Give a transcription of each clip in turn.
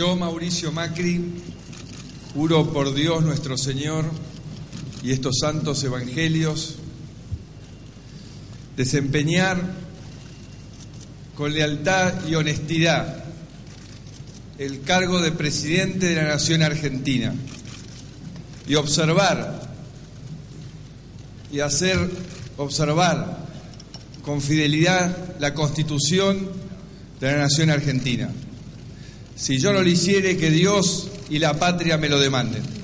Yo, Mauricio Macri, juro por Dios nuestro Señor y estos santos evangelios, desempeñar con lealtad y honestidad el cargo de presidente de la Nación Argentina y observar y hacer observar con fidelidad la Constitución de la Nación Argentina. Si yo no lo hiciere, que Dios y la patria me lo demanden.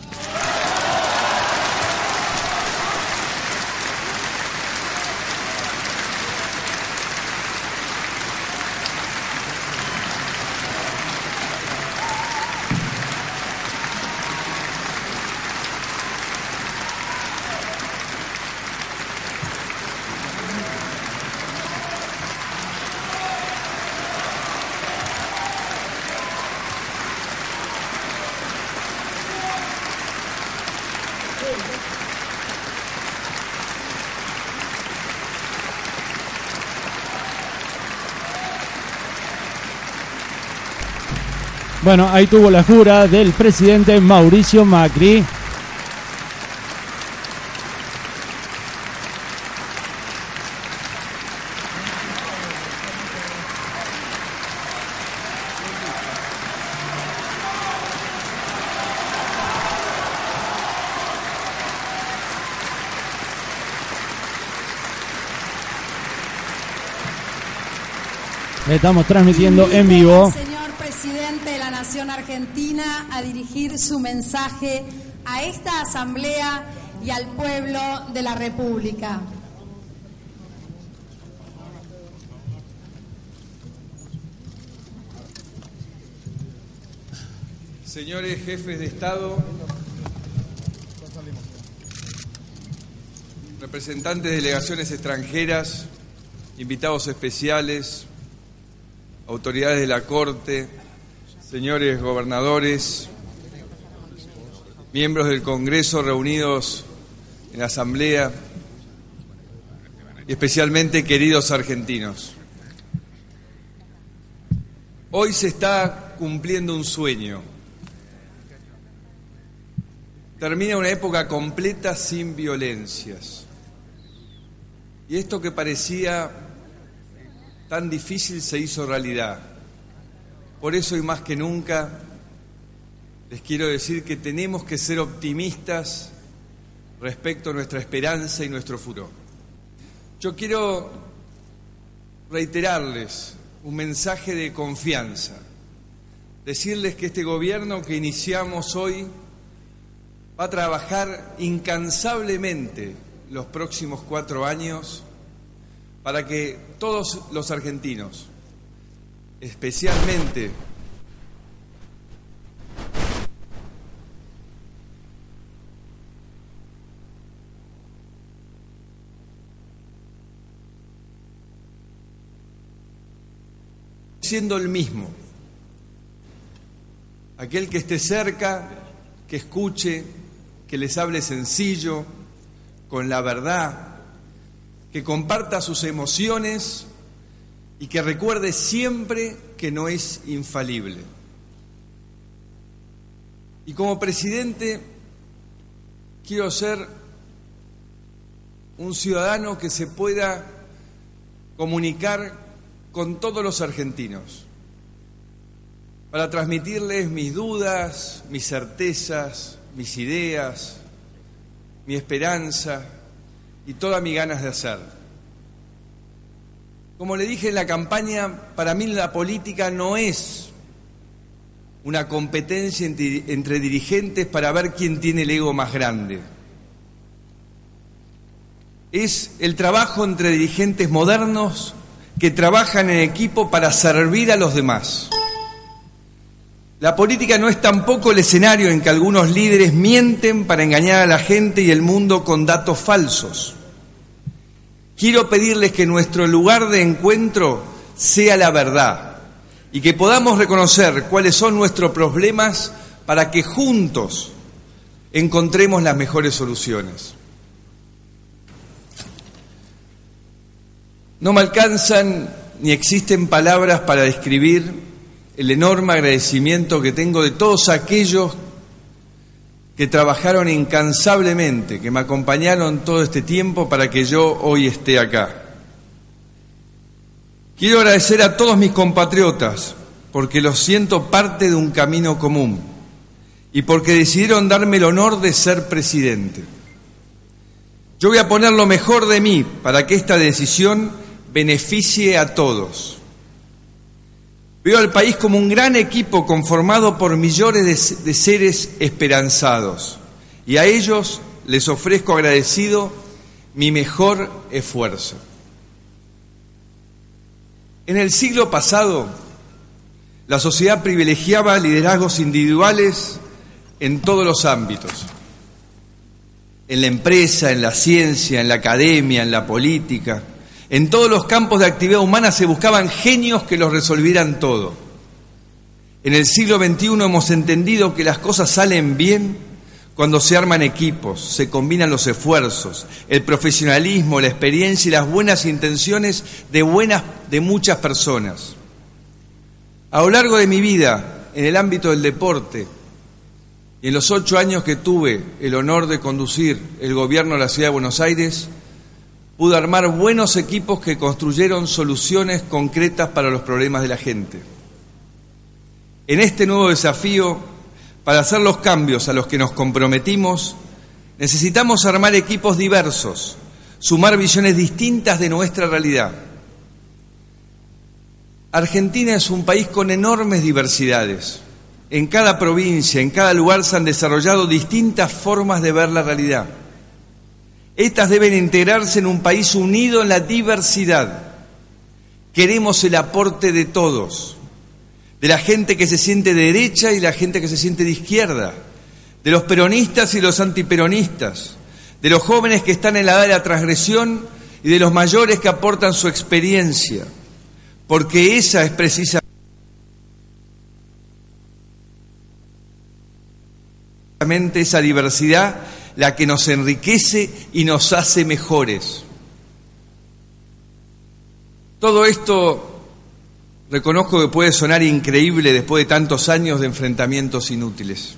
Bueno, ahí tuvo la jura del presidente Mauricio Macri. Estamos transmitiendo en vivo. Argentina, a dirigir su mensaje a esta asamblea y al pueblo de la República. Señores jefes de Estado, representantes de delegaciones extranjeras, invitados especiales, autoridades de la Corte, señores gobernadores, miembros del Congreso reunidos en la Asamblea y especialmente queridos argentinos. Hoy se está cumpliendo un sueño. Termina una época completa sin violencias. Y esto que parecía tan difícil se hizo realidad. Por eso y más que nunca les quiero decir que tenemos que ser optimistas respecto a nuestra esperanza y nuestro futuro. Yo quiero reiterarles un mensaje de confianza, decirles que este gobierno que iniciamos hoy va a trabajar incansablemente los próximos cuatro años para que todos los argentinos, especialmente. Siendo el mismo, aquel que esté cerca, que escuche, que les hable sencillo, con la verdad, que comparta sus emociones y que recuerde siempre que no es infalible. Y como presidente quiero ser un ciudadano que se pueda comunicar con todos los argentinos para transmitirles mis dudas, mis certezas, mis ideas, mi esperanza, y todas mis ganas de hacer. Como le dije en la campaña, para mí la política no es una competencia entre, dirigentes para ver quién tiene el ego más grande. Es el trabajo entre dirigentes modernos que trabajan en equipo para servir a los demás. La política no es tampoco el escenario en que algunos líderes mienten para engañar a la gente y el mundo con datos falsos. Quiero pedirles que nuestro lugar de encuentro sea la verdad y que podamos reconocer cuáles son nuestros problemas para que juntos encontremos las mejores soluciones. No me alcanzan ni existen palabras para describir el enorme agradecimiento que tengo de todos aquellos que trabajaron incansablemente, que me acompañaron todo este tiempo para que yo hoy esté acá. Quiero agradecer a todos mis compatriotas porque los siento parte de un camino común y porque decidieron darme el honor de ser presidente. Yo voy a poner lo mejor de mí para que esta decisión beneficie a todos. Veo al país como un gran equipo conformado por millones de, seres esperanzados y a ellos les ofrezco agradecido mi mejor esfuerzo. En el siglo pasado, la sociedad privilegiaba liderazgos individuales en todos los ámbitos, en la empresa, en la ciencia, en la academia, en la política. En todos los campos de actividad humana se buscaban genios que los resolvieran todo. En el siglo XXI hemos entendido que las cosas salen bien cuando se arman equipos, se combinan los esfuerzos, el profesionalismo, la experiencia y las buenas intenciones de, buenas, de muchas personas. A lo largo de mi vida, en el ámbito del deporte, y en los ocho años que tuve el honor de conducir el gobierno de la Ciudad de Buenos Aires, pude armar buenos equipos que construyeron soluciones concretas para los problemas de la gente. En este nuevo desafío, para hacer los cambios a los que nos comprometimos, necesitamos armar equipos diversos, sumar visiones distintas de nuestra realidad. Argentina es un país con enormes diversidades. En cada provincia, en cada lugar se han desarrollado distintas formas de ver la realidad. Estas deben integrarse en un país unido en la diversidad. Queremos el aporte de todos, de la gente que se siente de derecha y la gente que se siente de izquierda, de los peronistas y los antiperonistas, de los jóvenes que están en la edad de la transgresión y de los mayores que aportan su experiencia, porque esa es precisamente esa diversidad la que nos enriquece y nos hace mejores. Todo esto reconozco que puede sonar increíble después de tantos años de enfrentamientos inútiles,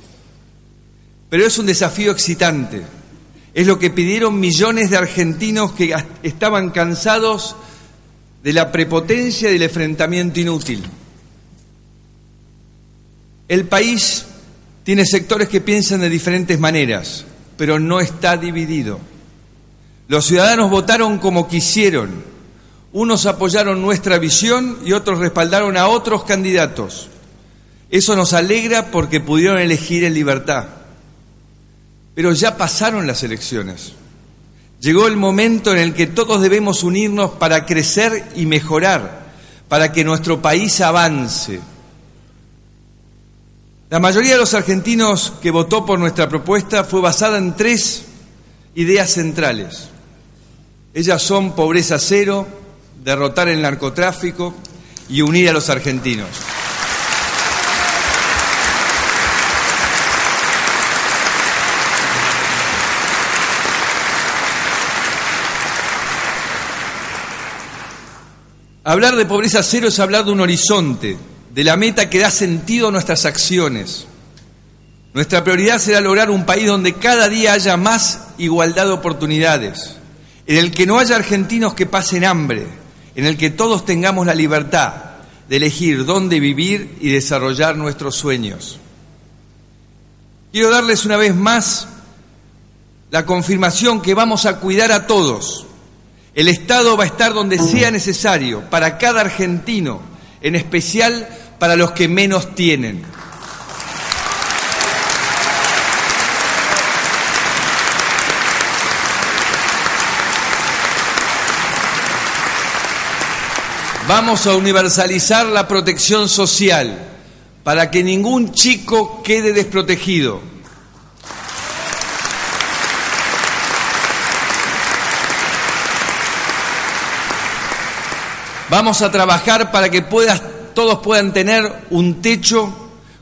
pero es un desafío excitante. Es lo que pidieron millones de argentinos que estaban cansados de la prepotencia y del enfrentamiento inútil. El país tiene sectores que piensan de diferentes maneras, pero no está dividido. Los ciudadanos votaron como quisieron. Unos apoyaron nuestra visión y otros respaldaron a otros candidatos. Eso nos alegra porque pudieron elegir en libertad. Pero ya pasaron las elecciones. Llegó el momento en el que todos debemos unirnos para crecer y mejorar, para que nuestro país avance. La mayoría de los argentinos que votó por nuestra propuesta fue basada en tres ideas centrales. Ellas son pobreza cero, derrotar el narcotráfico y unir a los argentinos. Hablar de pobreza cero es hablar de un horizonte, de la meta que da sentido a nuestras acciones. Nuestra prioridad será lograr un país donde cada día haya más igualdad de oportunidades, en el que no haya argentinos que pasen hambre, en el que todos tengamos la libertad de elegir dónde vivir y desarrollar nuestros sueños. Quiero darles una vez más la confirmación que vamos a cuidar a todos. El Estado va a estar donde sea necesario para cada argentino, en especial para los que menos tienen. Vamos a universalizar la protección social para que ningún chico quede desprotegido. Vamos a trabajar para que puedas todos puedan tener un techo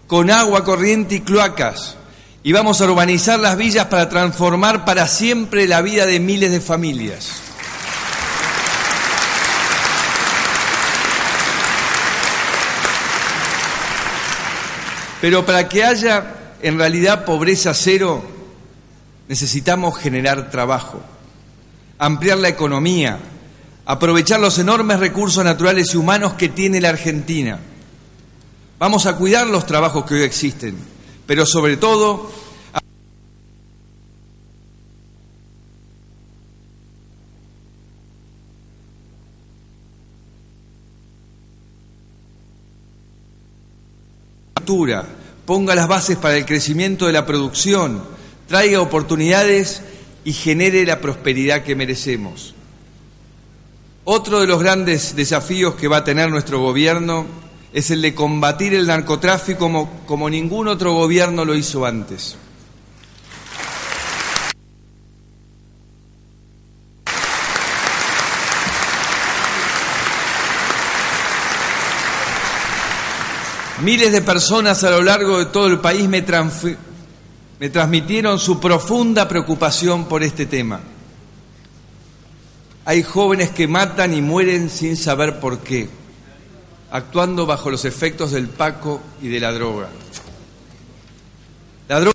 con agua corriente y cloacas. Y vamos a urbanizar las villas para transformar para siempre la vida de miles de familias. Pero para que haya en realidad pobreza cero, necesitamos generar trabajo, ampliar la economía, aprovechar los enormes recursos naturales y humanos que tiene la Argentina. Vamos a cuidar los trabajos que hoy existen, pero sobre todo ponga las bases para el crecimiento de la producción, traiga oportunidades y genere la prosperidad que merecemos. Otro de los grandes desafíos que va a tener nuestro gobierno es el de combatir el narcotráfico como, ningún otro gobierno lo hizo antes. Miles de personas a lo largo de todo el país me transmitieron su profunda preocupación por este tema. Hay jóvenes que matan y mueren sin saber por qué, actuando bajo los efectos del paco y de la droga. La droga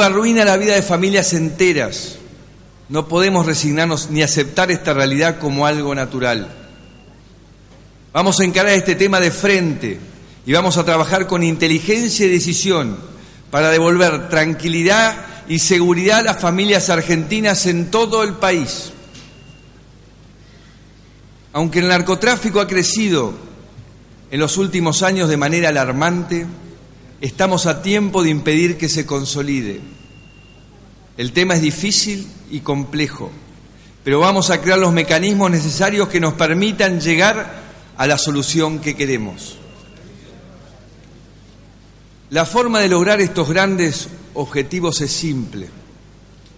arruina la vida de familias enteras. No podemos resignarnos ni aceptar esta realidad como algo natural. Vamos a encarar este tema de frente y vamos a trabajar con inteligencia y decisión para devolver tranquilidad y seguridad a las familias argentinas en todo el país. Aunque el narcotráfico ha crecido en los últimos años de manera alarmante, estamos a tiempo de impedir que se consolide. El tema es difícil y complejo, pero vamos a crear los mecanismos necesarios que nos permitan llegar a la solución que queremos. La forma de lograr estos grandes objetivos es simple.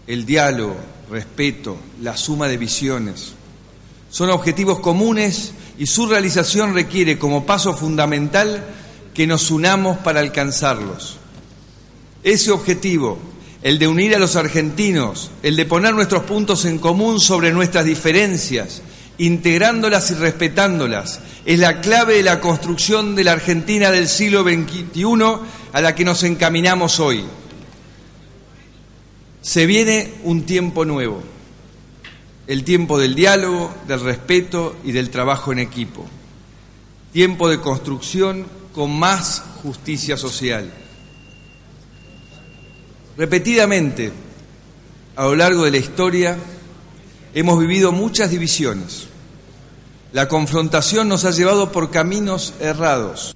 El diálogo, respeto, la suma de visiones. Son objetivos comunes y su realización requiere como paso fundamental que nos unamos para alcanzarlos. Ese objetivo, el de unir a los argentinos, el de poner nuestros puntos en común sobre nuestras diferencias, integrándolas y respetándolas, es la clave de la construcción de la Argentina del siglo XXI a la que nos encaminamos hoy. Se viene un tiempo nuevo, el tiempo del diálogo, del respeto y del trabajo en equipo, tiempo de construcción con más justicia social. Repetidamente, a lo largo de la historia, hemos vivido muchas divisiones la confrontación nos ha llevado por caminos errados.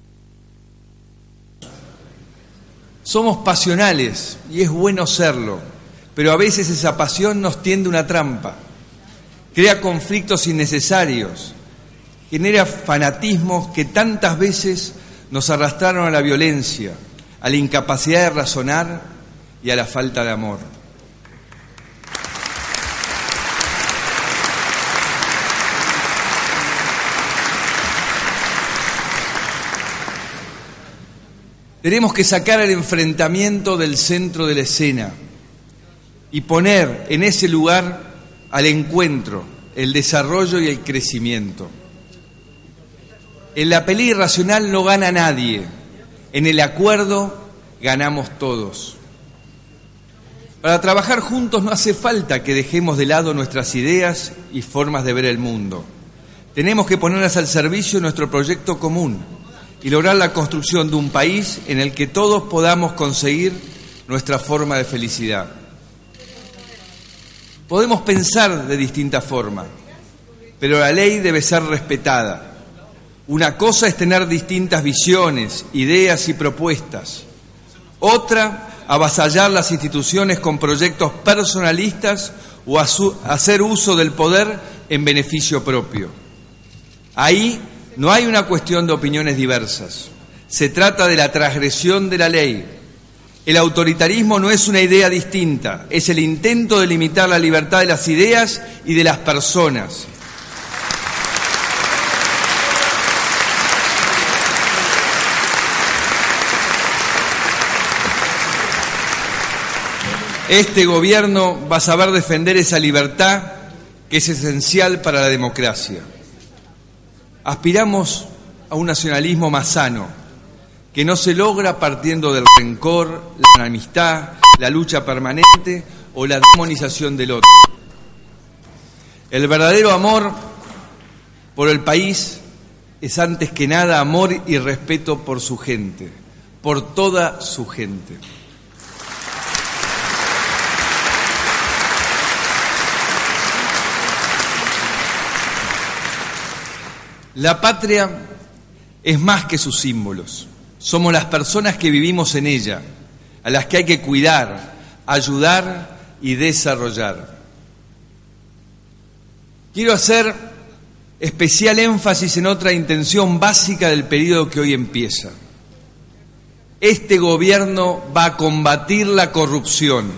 Somos pasionales y es bueno serlo, pero a veces esa pasión nos tiende una trampa, crea conflictos innecesarios, genera fanatismos que tantas veces nos arrastraron a la violencia, a la incapacidad de razonar y a la falta de amor. Tenemos que sacar el enfrentamiento del centro de la escena y poner en ese lugar al encuentro, el desarrollo y el crecimiento. En la pelea irracional no gana nadie, en el acuerdo ganamos todos. Para trabajar juntos no hace falta que dejemos de lado nuestras ideas y formas de ver el mundo. Tenemos que ponerlas al servicio de nuestro proyecto común y lograr la construcción de un país en el que todos podamos conseguir nuestra forma de felicidad. Podemos pensar de distinta forma, pero la ley debe ser respetada. Una cosa es tener distintas visiones, ideas y propuestas. Otra, avasallar las instituciones con proyectos personalistas o hacer uso del poder en beneficio propio. Ahí no hay una cuestión de opiniones diversas. Se trata de la transgresión de la ley. El autoritarismo no es una idea distinta, es el intento de limitar la libertad de las ideas y de las personas. Este gobierno va a saber defender esa libertad que es esencial para la democracia. Aspiramos a un nacionalismo más sano, que no se logra partiendo del rencor, la amistad, la lucha permanente o la demonización del otro. El verdadero amor por el país es antes que nada amor y respeto por su gente, por toda su gente. La patria es más que sus símbolos. Somos las personas que vivimos en ella, a las que hay que cuidar, ayudar y desarrollar. Quiero hacer especial énfasis en otra intención básica del periodo que hoy empieza. Este gobierno va a combatir la corrupción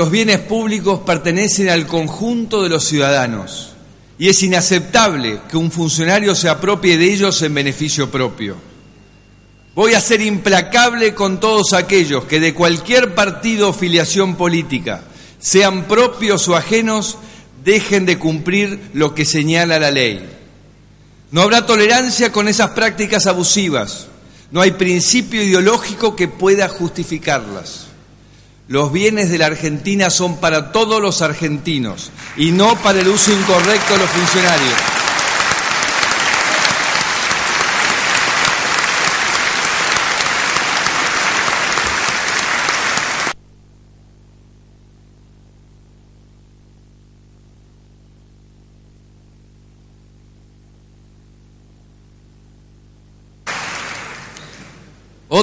Los bienes públicos pertenecen al conjunto de los ciudadanos y es inaceptable que un funcionario se apropie de ellos en beneficio propio. Voy a ser implacable con todos aquellos que de cualquier partido o filiación política, sean propios o ajenos, dejen de cumplir lo que señala la ley. No habrá tolerancia con esas prácticas abusivas. No hay principio ideológico que pueda justificarlas. Los bienes de la Argentina son para todos los argentinos y no para el uso incorrecto de los funcionarios.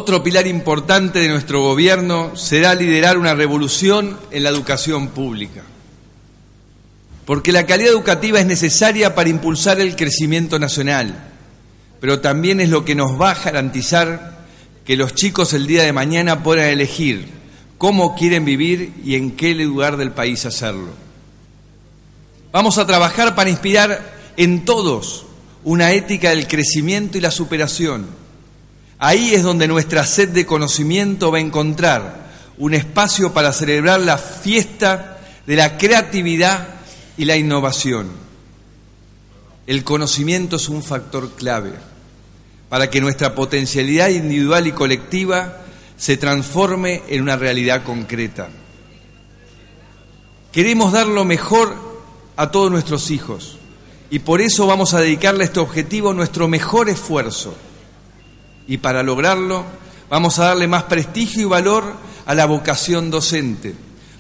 Otro pilar importante de nuestro gobierno será liderar una revolución en la educación pública. Porque la calidad educativa es necesaria para impulsar el crecimiento nacional, pero también es lo que nos va a garantizar que los chicos el día de mañana puedan elegir cómo quieren vivir y en qué lugar del país hacerlo. Vamos a trabajar para inspirar en todos una ética del crecimiento y la superación Ahí es donde nuestra sed de conocimiento va a encontrar un espacio para celebrar la fiesta de la creatividad y la innovación. El conocimiento es un factor clave para que nuestra potencialidad individual y colectiva se transforme en una realidad concreta. Queremos dar lo mejor a todos nuestros hijos y por eso vamos a dedicarle a este objetivo nuestro mejor esfuerzo y para lograrlo vamos a darle más prestigio y valor a la vocación docente,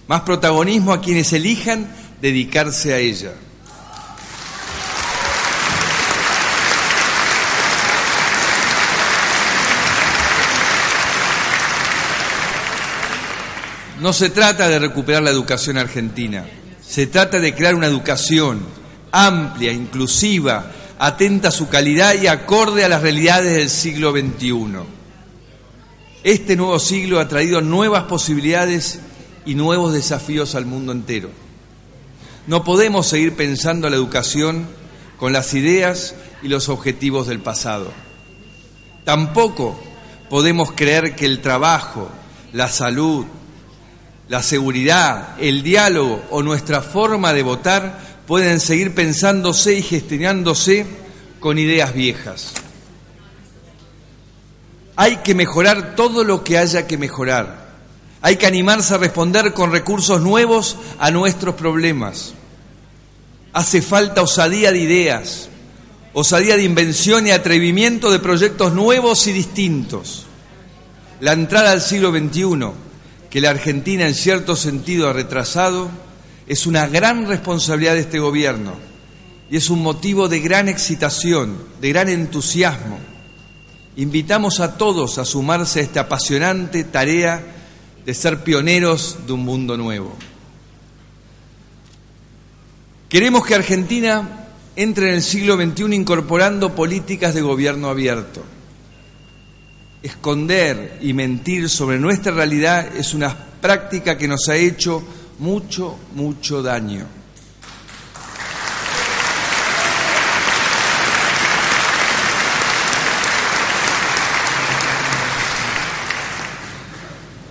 más protagonismo a quienes elijan dedicarse a ella. No se trata de recuperar la educación argentina, se trata de crear una educación amplia, inclusiva, atenta a su calidad y acorde a las realidades del siglo XXI. Este nuevo siglo ha traído nuevas posibilidades y nuevos desafíos al mundo entero. No podemos seguir pensando la educación con las ideas y los objetivos del pasado. Tampoco podemos creer que el trabajo, la salud, la seguridad, el diálogo o nuestra forma de votar pueden seguir pensándose y gestionándose con ideas viejas. Hay que mejorar todo lo que haya que mejorar. Hay que animarse a responder con recursos nuevos a nuestros problemas. Hace falta osadía de ideas, osadía de invención y atrevimiento de proyectos nuevos y distintos. La entrada al siglo XXI, que la Argentina en cierto sentido ha retrasado, es una gran responsabilidad de este gobierno y es un motivo de gran excitación, de gran entusiasmo. Invitamos a todos a sumarse a esta apasionante tarea de ser pioneros de un mundo nuevo. Queremos que Argentina entre en el siglo XXI incorporando políticas de gobierno abierto. Esconder y mentir sobre nuestra realidad es una práctica que nos ha hecho mucho, mucho daño.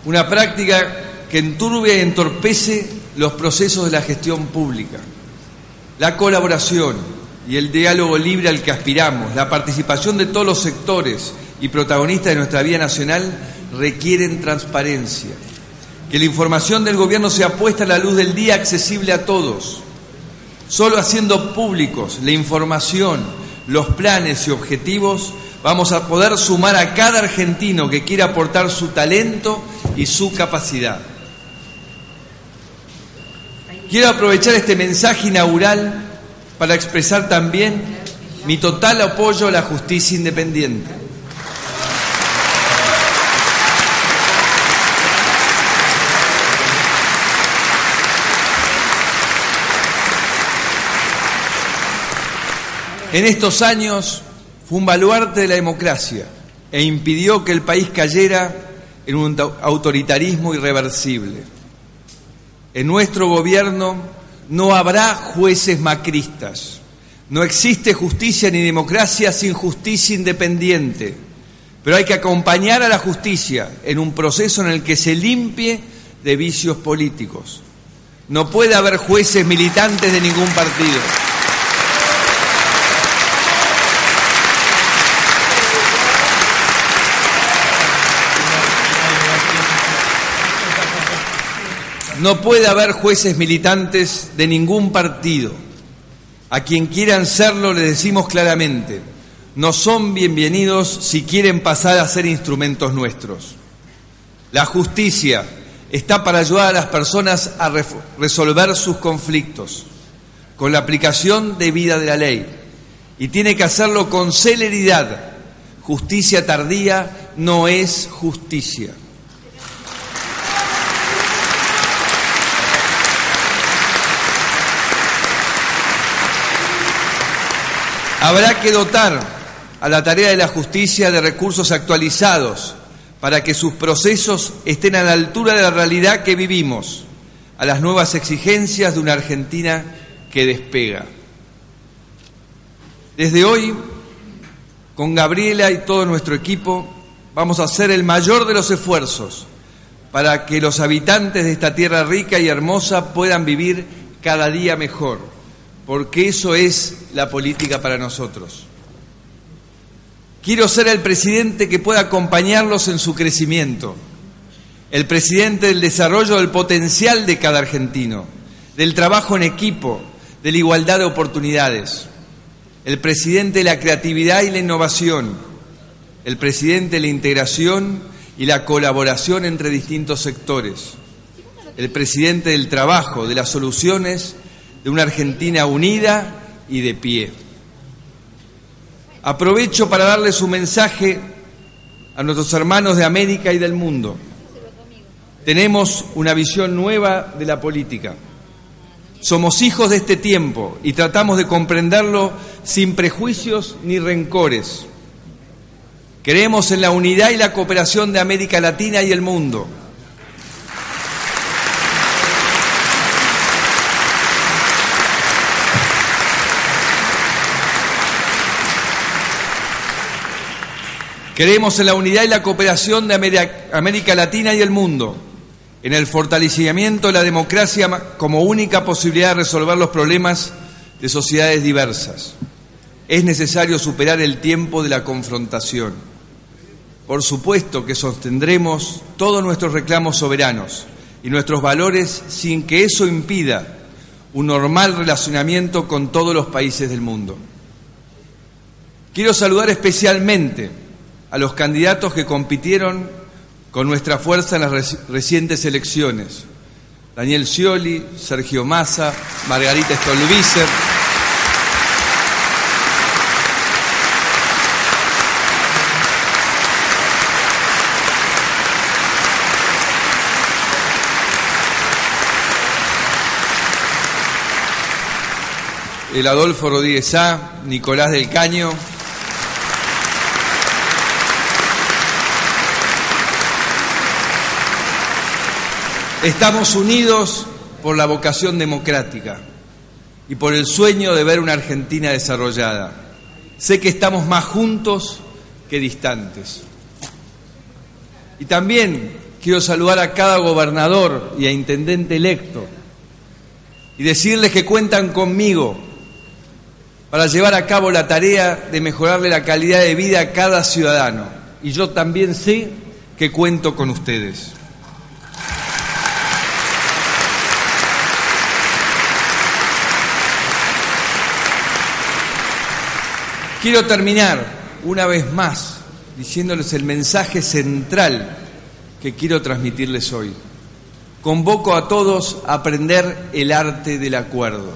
Una práctica que enturbia y entorpece los procesos de la gestión pública. La colaboración y el diálogo libre al que aspiramos, la participación de todos los sectores y protagonistas de nuestra vida nacional requieren transparencia, que la información del gobierno sea puesta a la luz del día accesible a todos. Solo haciendo públicos la información, los planes y objetivos, vamos a poder sumar a cada argentino que quiera aportar su talento y su capacidad. Quiero aprovechar este mensaje inaugural para expresar también mi total apoyo a la justicia independiente. En estos años fue un baluarte de la democracia e impidió que el país cayera en un autoritarismo irreversible. En nuestro gobierno no habrá jueces macristas. No existe justicia ni democracia sin justicia independiente. Pero hay que acompañar a la justicia en un proceso en el que se limpie de vicios políticos. No puede haber jueces militantes de ningún partido. No puede haber jueces militantes de ningún partido. A quien quieran serlo le decimos claramente, no son bienvenidos si quieren pasar a ser instrumentos nuestros. La justicia está para ayudar a las personas a resolver sus conflictos con la aplicación debida de la ley y tiene que hacerlo con celeridad. Justicia tardía no es justicia. Habrá que dotar a la tarea de la justicia de recursos actualizados para que sus procesos estén a la altura de la realidad que vivimos, a las nuevas exigencias de una Argentina que despega. Desde hoy, con Gabriela y todo nuestro equipo, vamos a hacer el mayor de los esfuerzos para que los habitantes de esta tierra rica y hermosa puedan vivir cada día mejor porque eso es la política para nosotros. Quiero ser el presidente que pueda acompañarlos en su crecimiento, el presidente del desarrollo del potencial de cada argentino, del trabajo en equipo, de la igualdad de oportunidades, el presidente de la creatividad y la innovación, el presidente de la integración y la colaboración entre distintos sectores, el presidente del trabajo, de las soluciones de una Argentina unida y de pie. Aprovecho para darles un mensaje a nuestros hermanos de América y del mundo. Tenemos una visión nueva de la política. Somos hijos de este tiempo y tratamos de comprenderlo sin prejuicios ni rencores. Creemos en la unidad y la cooperación de América Latina y el mundo Creemos en la unidad y la cooperación de América Latina y el mundo, en el fortalecimiento de la democracia como única posibilidad de resolver los problemas de sociedades diversas. Es necesario superar el tiempo de la confrontación. Por supuesto que sostendremos todos nuestros reclamos soberanos y nuestros valores sin que eso impida un normal relacionamiento con todos los países del mundo. Quiero saludar especialmente a los candidatos que compitieron con nuestra fuerza en las recientes elecciones. Daniel Scioli, Sergio Massa, Margarita Stolbizer. El Adolfo Rodríguez A, Nicolás del Caño, Estamos unidos por la vocación democrática y por el sueño de ver una Argentina desarrollada. Sé que estamos más juntos que distantes. Y también quiero saludar a cada gobernador y a intendente electo y decirles que cuentan conmigo para llevar a cabo la tarea de mejorarle la calidad de vida a cada ciudadano. Y yo también sé que cuento con ustedes. Quiero terminar una vez más diciéndoles el mensaje central que quiero transmitirles hoy. Convoco a todos a aprender el arte del acuerdo.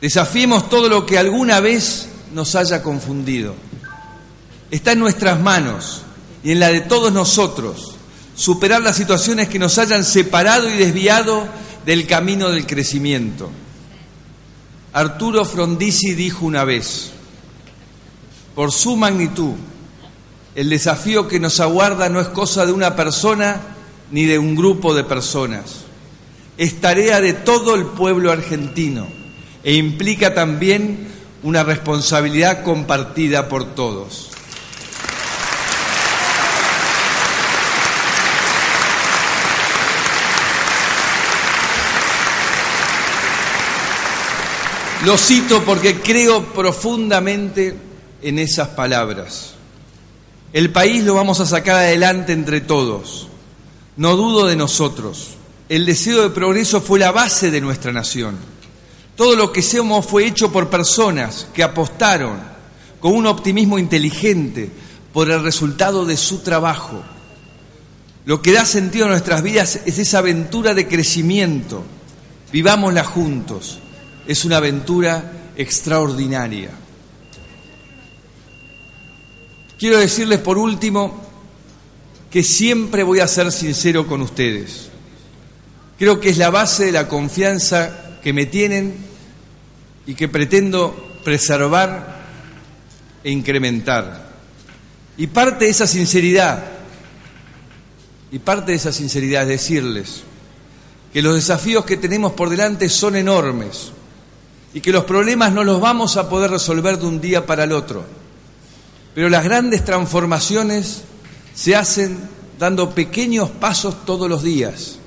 Desafiemos todo lo que alguna vez nos haya confundido. Está en nuestras manos y en la de todos nosotros superar las situaciones que nos hayan separado y desviado del camino del crecimiento. Arturo Frondizi dijo una vez, por su magnitud, el desafío que nos aguarda no es cosa de una persona ni de un grupo de personas. Es tarea de todo el pueblo argentino e implica también una responsabilidad compartida por todos. Lo cito porque creo profundamente en esas palabras. El país lo vamos a sacar adelante entre todos. No dudo de nosotros. El deseo de progreso fue la base de nuestra nación. Todo lo que somos fue hecho por personas que apostaron con un optimismo inteligente por el resultado de su trabajo. Lo que da sentido a nuestras vidas es esa aventura de crecimiento. Vivámosla juntos es una aventura extraordinaria. Quiero decirles por último que siempre voy a ser sincero con ustedes. Creo que es la base de la confianza que me tienen y que pretendo preservar e incrementar. Y parte de esa sinceridad, y parte de esa sinceridad es decirles que los desafíos que tenemos por delante son enormes y que los problemas no los vamos a poder resolver de un día para el otro. Pero las grandes transformaciones se hacen dando pequeños pasos todos los días.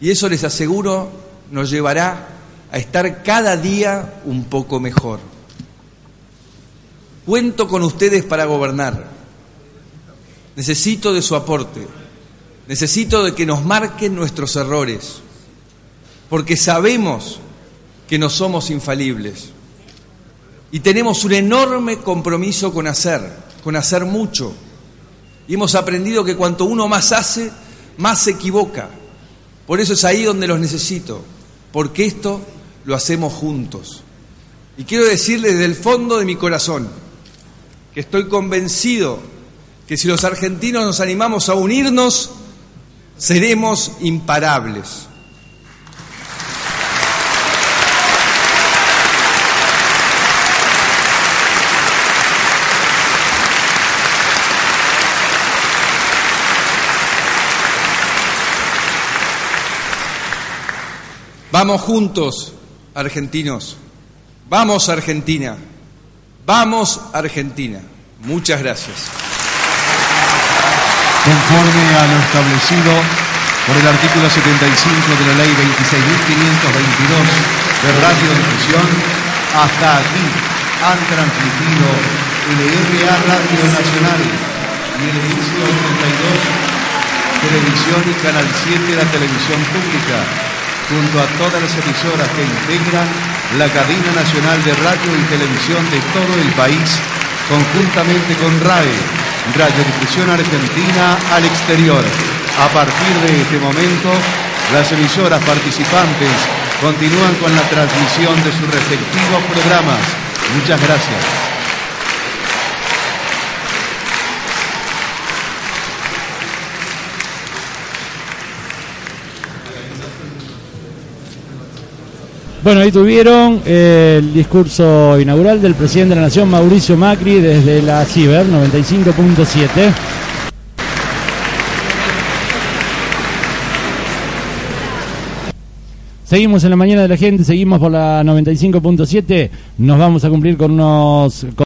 Y eso les aseguro nos llevará a estar cada día un poco mejor. Cuento con ustedes para gobernar. Necesito de su aporte. Necesito de que nos marquen nuestros errores. Porque sabemos que no somos infalibles. Y tenemos un enorme compromiso con hacer, con hacer mucho. Y hemos aprendido que cuanto uno más hace, más se equivoca. Por eso es ahí donde los necesito, porque esto lo hacemos juntos. Y quiero decirles desde el fondo de mi corazón que estoy convencido que si los argentinos nos animamos a unirnos, seremos imparables. Vamos juntos, argentinos. Vamos, Argentina. Vamos, Argentina. Muchas gracias. Conforme a lo establecido por el artículo 75 de la ley 26.522 de radiodifusión, hasta aquí han transmitido LRA Radio Nacional y el 82 Televisión y Canal 7 de la Televisión Pública junto a todas las emisoras que integran la cadena nacional de radio y televisión de todo el país, conjuntamente con RAE, Radiodifusión Argentina al exterior. A partir de este momento, las emisoras participantes continúan con la transmisión de sus respectivos programas. Muchas gracias. Bueno, ahí tuvieron el discurso inaugural del presidente de la Nación, Mauricio Macri, desde la Ciber 95.7. Seguimos en la mañana de la gente, seguimos por la 95.7, nos vamos a cumplir con unos...